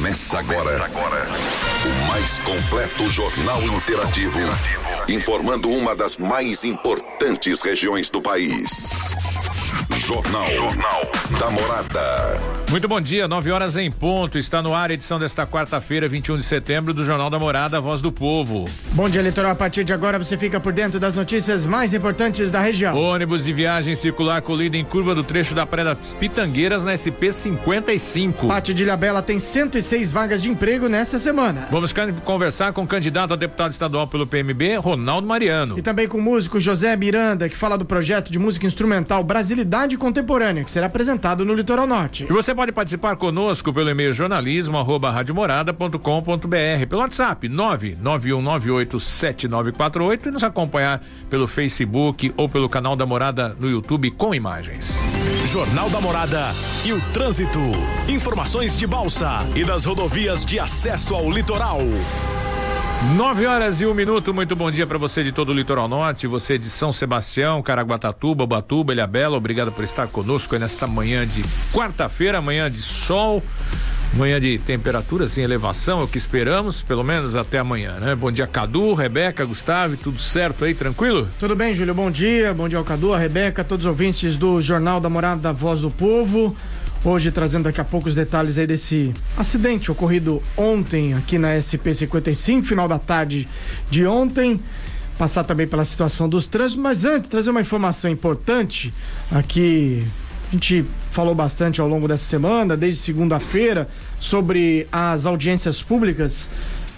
Começa agora. agora. O mais completo jornal interativo. Informando uma das mais importantes regiões do país. Jornal, Jornal da Morada. Muito bom dia, 9 horas em ponto. Está no ar a edição desta quarta-feira, 21 de setembro, do Jornal da Morada, Voz do Povo. Bom dia, eleitoral. A partir de agora você fica por dentro das notícias mais importantes da região. Ônibus de viagem circular colida em curva do trecho da Praia das Pitangueiras na SP 55. Pátio de Ilhabela tem 106 vagas de emprego nesta semana. Vamos conversar com o candidato a deputado estadual pelo PMB, Ronaldo Mariano. E também com o músico José Miranda, que fala do projeto de música instrumental Brasilidade Contemporânea, que será apresentado no Litoral Norte. E você pode participar conosco pelo e-mail jornalismo pelo WhatsApp 991987948 e nos acompanhar pelo Facebook ou pelo canal da Morada no YouTube com imagens. Jornal da Morada e o trânsito. Informações de Balsa e das rodovias de acesso ao litoral. 9 horas e um minuto, muito bom dia para você de todo o litoral norte, você de São Sebastião, Caraguatatuba, Batuba, Ilhabela, obrigado por estar conosco nesta manhã de quarta-feira, manhã de sol, manhã de temperatura sem elevação, é o que esperamos, pelo menos até amanhã, né? Bom dia Cadu, Rebeca, Gustavo, tudo certo aí, tranquilo? Tudo bem, Júlio, bom dia, bom dia ao Cadu, a Rebeca, todos os ouvintes do Jornal da Morada da Voz do Povo, Hoje trazendo daqui a pouco os detalhes aí desse acidente ocorrido ontem aqui na SP55, final da tarde de ontem. Passar também pela situação dos trânsitos, mas antes trazer uma informação importante aqui. A gente falou bastante ao longo dessa semana, desde segunda-feira, sobre as audiências públicas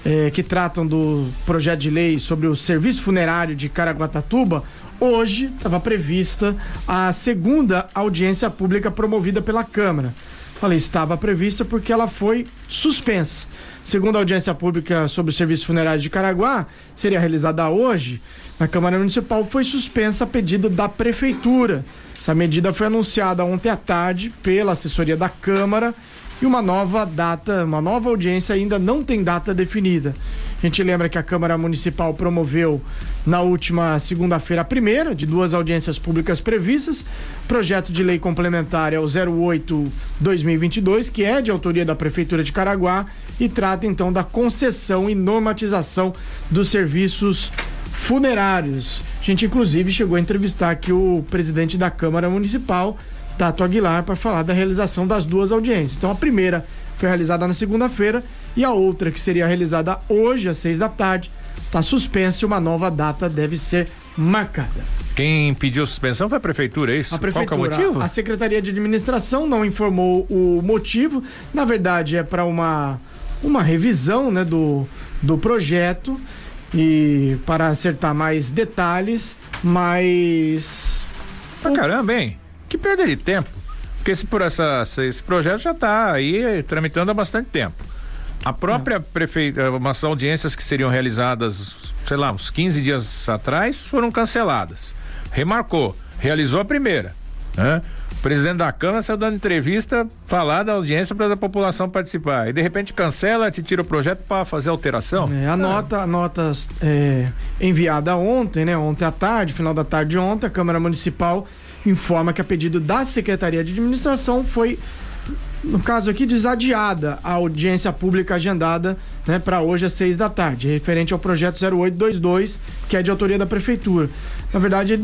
eh, que tratam do projeto de lei sobre o serviço funerário de Caraguatatuba. Hoje estava prevista a segunda audiência pública promovida pela Câmara. Falei, estava prevista porque ela foi suspensa. Segunda audiência pública sobre o serviço funerário de Caraguá seria realizada hoje na Câmara Municipal, foi suspensa a pedido da Prefeitura. Essa medida foi anunciada ontem à tarde pela assessoria da Câmara e uma nova data, uma nova audiência ainda não tem data definida. A gente lembra que a Câmara Municipal promoveu na última segunda-feira a primeira de duas audiências públicas previstas, projeto de lei complementar é o 08-2022, que é de autoria da Prefeitura de Caraguá e trata então da concessão e normatização dos serviços funerários. A gente inclusive chegou a entrevistar aqui o presidente da Câmara Municipal, Tato Aguilar, para falar da realização das duas audiências. Então a primeira foi realizada na segunda-feira e a outra, que seria realizada hoje, às seis da tarde, está suspensa e uma nova data deve ser marcada. Quem pediu suspensão foi a prefeitura, é isso? A prefeitura. Qual é o motivo? A Secretaria de Administração não informou o motivo. Na verdade, é para uma, uma revisão né, do, do projeto e para acertar mais detalhes, mas. Ah, caramba, hein? Que perda de tempo. Porque esse, por essa, esse projeto já está aí tramitando há bastante tempo. A própria prefeitura, umas audiências que seriam realizadas, sei lá, uns 15 dias atrás, foram canceladas. Remarcou, realizou a primeira. Né? O presidente da Câmara saiu dando entrevista, falar da audiência para a população participar. E de repente cancela, te tira o projeto para fazer alteração. É, a nota, a nota é, enviada ontem, né? Ontem à tarde, final da tarde de ontem, a Câmara Municipal informa que a pedido da Secretaria de Administração foi no caso aqui, desadiada a audiência pública agendada né, para hoje às seis da tarde, referente ao projeto 0822, que é de autoria da Prefeitura. Na verdade,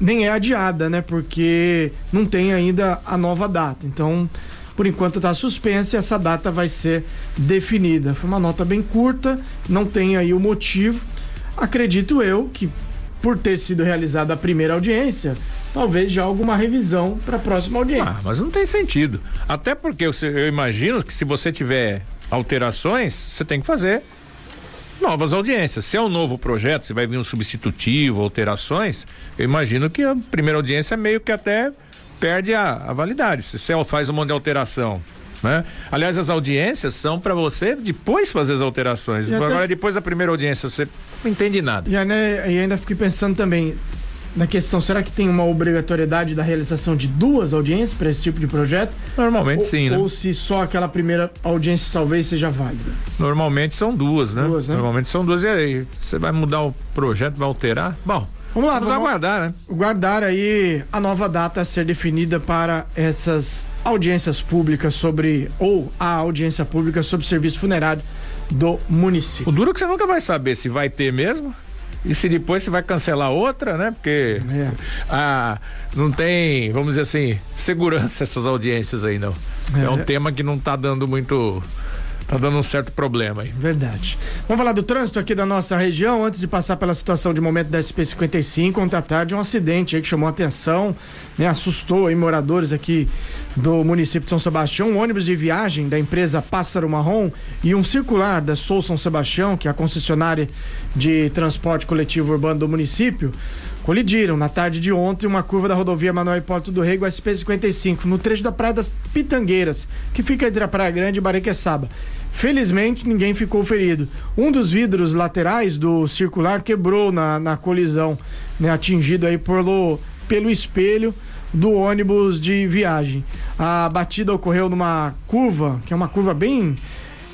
nem é adiada, né? Porque não tem ainda a nova data. Então, por enquanto está suspensa e essa data vai ser definida. Foi uma nota bem curta, não tem aí o motivo. Acredito eu que por ter sido realizada a primeira audiência, talvez já alguma revisão para a próxima audiência. Ah, mas não tem sentido. Até porque eu, eu imagino que se você tiver alterações, você tem que fazer novas audiências. Se é um novo projeto, se vai vir um substitutivo, alterações, eu imagino que a primeira audiência meio que até perde a, a validade. Se você faz um monte de alteração, né? Aliás, as audiências são para você depois fazer as alterações. Agora, até... depois da primeira audiência, você não entende nada. E, né, e ainda fiquei pensando também, na questão, será que tem uma obrigatoriedade da realização de duas audiências para esse tipo de projeto? Normalmente ou, sim, né? Ou se só aquela primeira audiência talvez seja válida? Normalmente são duas, né? Duas, né? Normalmente são duas. E aí, você vai mudar o projeto, vai alterar? Bom, Vamos lá, vamos, vamos aguardar, né? Guardar aí a nova data a ser definida para essas audiências públicas sobre, ou a audiência pública sobre serviço funerário do município. O duro é que você nunca vai saber se vai ter mesmo. E se depois você vai cancelar outra, né? Porque É. ah, não tem, vamos dizer assim, segurança essas audiências aí, não. É, É. um tema que não tá dando muito. Tá dando um certo problema aí. Verdade. Vamos falar do trânsito aqui da nossa região, antes de passar pela situação de momento da SP-55, ontem à tarde um acidente aí que chamou a atenção, né, assustou aí moradores aqui do município de São Sebastião, um ônibus de viagem da empresa Pássaro Marrom e um circular da Sou São Sebastião, que é a concessionária de transporte coletivo urbano do município, colidiram na tarde de ontem uma curva da rodovia Manuel Hipólito do Rei, o SP-55, no trecho da Praia das Pitangueiras, que fica entre a Praia Grande e Bariqueçaba. Felizmente, ninguém ficou ferido. Um dos vidros laterais do circular quebrou na, na colisão, né, atingido aí pelo, pelo espelho do ônibus de viagem. A batida ocorreu numa curva, que é uma curva bem,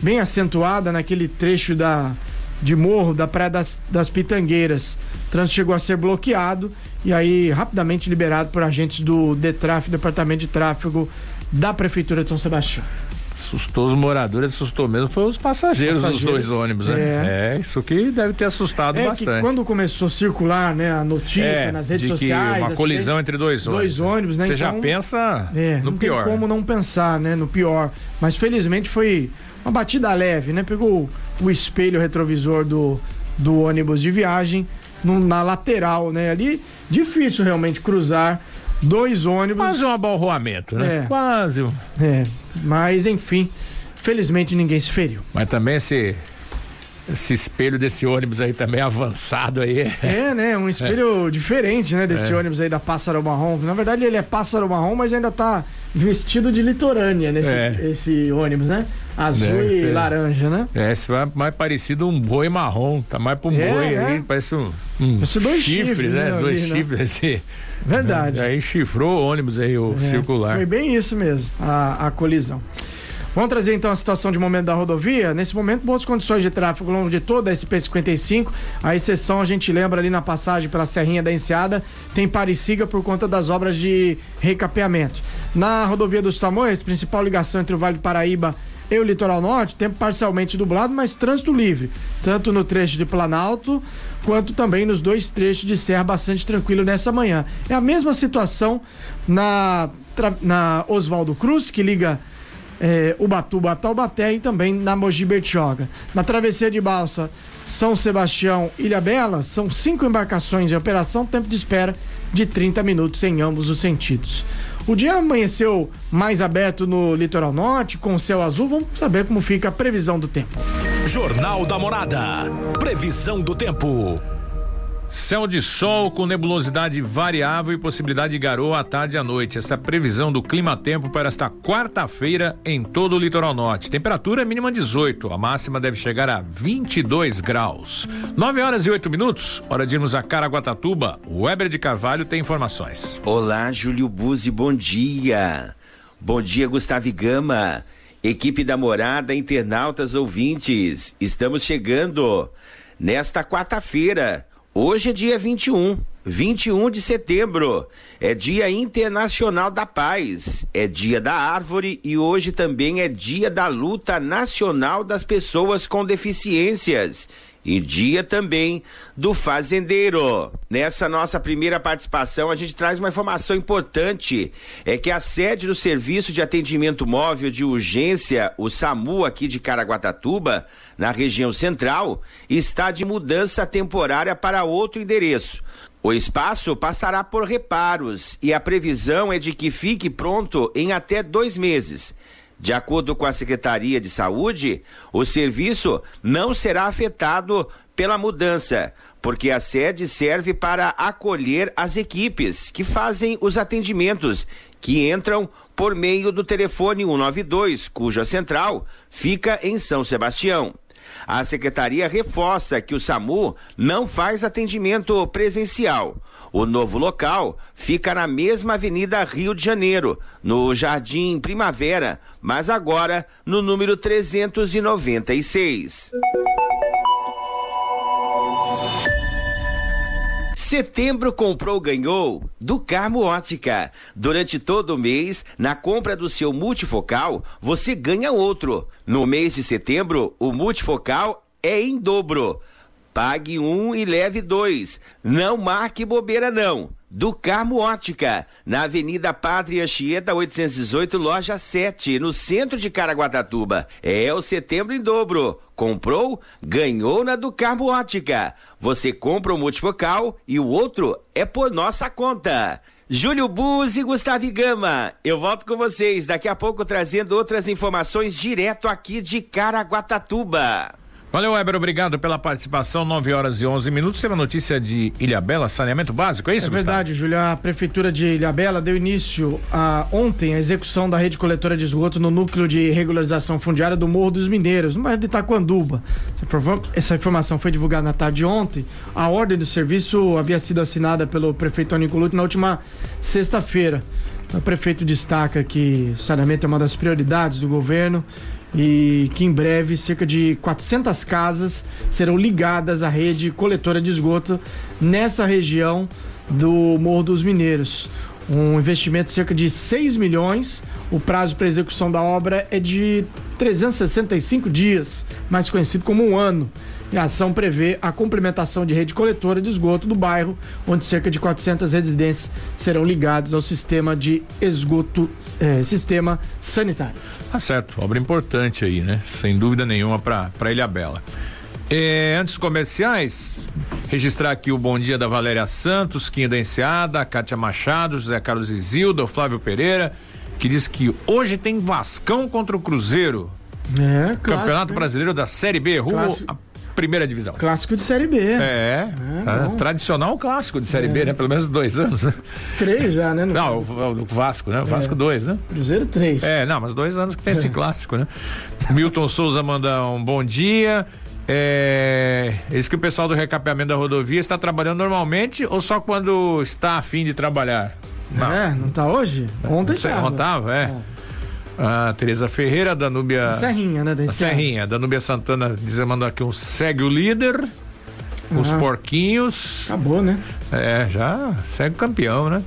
bem acentuada naquele trecho da, de morro da Praia das, das Pitangueiras. O trânsito chegou a ser bloqueado e aí rapidamente liberado por agentes do DETRAF, Departamento de Tráfego da Prefeitura de São Sebastião. Assustou os moradores, assustou mesmo, foi os passageiros, dos Passageiros. dois ônibus, né? É. É, isso que deve ter assustado É que bastante. quando começou a circular, né, a notícia é, nas redes de que sociais, uma colisão entre dois ônibus. dois ônibus, né? Você já Então, pensa É, no não pior. tem como não pensar, né, no pior. Mas felizmente foi uma batida leve, né? Pegou o espelho retrovisor do, do ônibus de viagem no- na lateral, né? Ali difícil realmente cruzar dois ônibus. Quase um abalroamento, né? É. Quase. É, mas enfim, felizmente ninguém se feriu. Mas também esse, esse espelho desse ônibus aí também avançado aí. É, né? Um espelho diferente, né? Desse ônibus aí da Pássaro Marrom. Na verdade, ele é Pássaro Marrom, mas ainda tá vestido de litorânea nesse É. esse ônibus, né? Azul Deve e ser. laranja, né? É, esse vai mais parecido um boi marrom, tá mais pra um É, boi né? aí, parece um, um Parece dois chifre, né? né, dois né? chifres, esse, Verdade. aí chifrou o ônibus aí, o É, circular. Foi bem isso mesmo, a, a colisão. Vamos trazer então a situação de momento da rodovia. Nesse momento, boas condições de tráfego ao longo de toda a SP-55. A exceção, a gente lembra ali na passagem pela Serrinha da Enseada, tem Parisiga por conta das obras de recapeamento. Na rodovia dos Tamoios, principal ligação entre o Vale do Paraíba e o Litoral Norte, tempo parcialmente dublado, mas trânsito livre, tanto no trecho de Planalto quanto também nos dois trechos de serra bastante tranquilo nessa manhã. É a mesma situação na, na Oswaldo Cruz, que liga é, Ubatuba a Taubaté e também na Mogi Bertioga. Na travessia de balsa São Sebastião Ilha Bela, são cinco embarcações em operação, tempo de espera de 30 minutos em ambos os sentidos. O dia amanheceu mais aberto no litoral norte, com céu azul. Vamos saber como fica a previsão do tempo. Jornal da Morada. Previsão do tempo. Céu de sol com nebulosidade variável e possibilidade de garoa à tarde e à noite. Essa é a previsão do clima-tempo para esta quarta-feira em todo o litoral norte. Temperatura mínima 18, a máxima deve chegar a 22 graus. 9 horas e 8 minutos, hora de irmos a Caraguatatuba. Weber de Carvalho tem informações. Olá, Júlio Buzzi, bom dia. Bom dia, Gustavo Gama. Equipe da Morada, internautas ouvintes. Estamos chegando nesta quarta-feira. Hoje é dia 21, 21 de setembro. É Dia Internacional da Paz, é Dia da Árvore e hoje também é Dia da Luta Nacional das Pessoas com Deficiências e dia também do fazendeiro. Nessa nossa primeira participação, a gente traz uma informação importante: é que a sede do Serviço de Atendimento Móvel de Urgência, o SAMU aqui de Caraguatatuba, na região central, está de mudança temporária para outro endereço. O espaço passará por reparos e a previsão é de que fique pronto em até dois meses. De acordo com a Secretaria de Saúde, o serviço não será afetado pela mudança, porque a sede serve para acolher as equipes que fazem os atendimentos, que entram por meio do telefone 192, cuja central fica em São Sebastião. A secretaria reforça que o SAMU não faz atendimento presencial. O novo local fica na mesma Avenida Rio de Janeiro, no Jardim Primavera, mas agora no número 396. Setembro comprou ganhou do Carmo Ótica. Durante todo o mês, na compra do seu multifocal, você ganha outro. No mês de setembro, o multifocal é em dobro. Pague um e leve dois. Não marque bobeira não. Do Carmo Ótica, na Avenida Pátria Chieta 818, loja 7, no centro de Caraguatatuba. É o setembro em dobro. Comprou? Ganhou na do Carmo Ótica. Você compra o multifocal e o outro é por nossa conta. Júlio Buz e Gustavo Gama. Eu volto com vocês daqui a pouco trazendo outras informações direto aqui de Caraguatatuba. Valeu, Weber, obrigado pela participação. 9 horas e 11 minutos. Tem uma notícia de Ilhabela, saneamento básico, é isso, É verdade, Júlio. A Prefeitura de Ilhabela deu início a, ontem à execução da rede coletora de esgoto no núcleo de regularização fundiária do Morro dos Mineiros, no bairro de Itaquanduba. Essa informação foi divulgada na tarde de ontem. A ordem do serviço havia sido assinada pelo prefeito Colucci na última sexta-feira. O prefeito destaca que o saneamento é uma das prioridades do governo e que em breve cerca de 400 casas serão ligadas à rede coletora de esgoto nessa região do Morro dos Mineiros. Um investimento de cerca de 6 milhões. O prazo para execução da obra é de 365 dias, mais conhecido como um ano. A ação prevê a complementação de rede coletora de esgoto do bairro, onde cerca de 400 residências serão ligadas ao sistema de esgoto, eh, sistema sanitário. Tá certo, obra importante aí, né? Sem dúvida nenhuma para Ilha Bela. É, antes dos comerciais, registrar aqui o bom dia da Valéria Santos, Quinha da Enseada, Kátia Machado, José Carlos Isilda, Flávio Pereira, que diz que hoje tem Vascão contra o Cruzeiro. É, clássico, Campeonato hein? Brasileiro da Série B, rumo Clássico. à primeira divisão. Clássico de Série B. É, bom. tradicional clássico de Série B, né? Pelo menos dois anos, né? Três já, né? No Não, o, o Vasco, né? O Vasco dois, né? Cruzeiro, três. É, não, mas dois anos que tem esse clássico, né? Milton Souza manda um bom dia. É, diz que o pessoal do recapeamento da rodovia está trabalhando normalmente ou só quando está afim de trabalhar? Não, É, não tá hoje? Ontem não sei, tava. ontem tava, é. A Tereza Ferreira, Danúbia. Serrinha, né? Da. Serrinha, Danúbia Santana diz, mandou aqui um segue o líder. Os Ah. porquinhos. Acabou, né? É, já segue o campeão, né?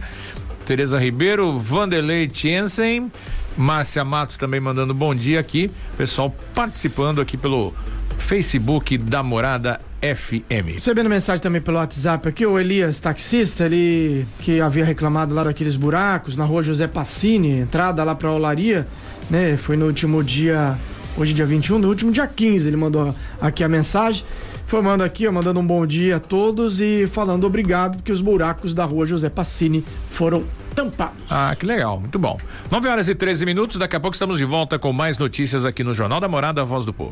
Tereza Ribeiro, Vanderlei Tiensen, Márcia Matos também mandando bom dia aqui. Pessoal participando aqui pelo Facebook da Morada FM. Recebendo mensagem também pelo WhatsApp aqui, o Elias, taxista, ele que havia reclamado lá daqueles buracos na rua José Passini, entrada lá pra Olaria, né? Foi no último dia, hoje dia 21, no último dia 15, ele mandou aqui a mensagem. Informando aqui, ó, mandando um bom dia a todos e falando obrigado porque os buracos da rua José Passini foram tampados. Ah, que legal, muito bom. 9 horas e 13 minutos, daqui a pouco estamos de volta com mais notícias aqui no Jornal da Morada, a Voz do Povo.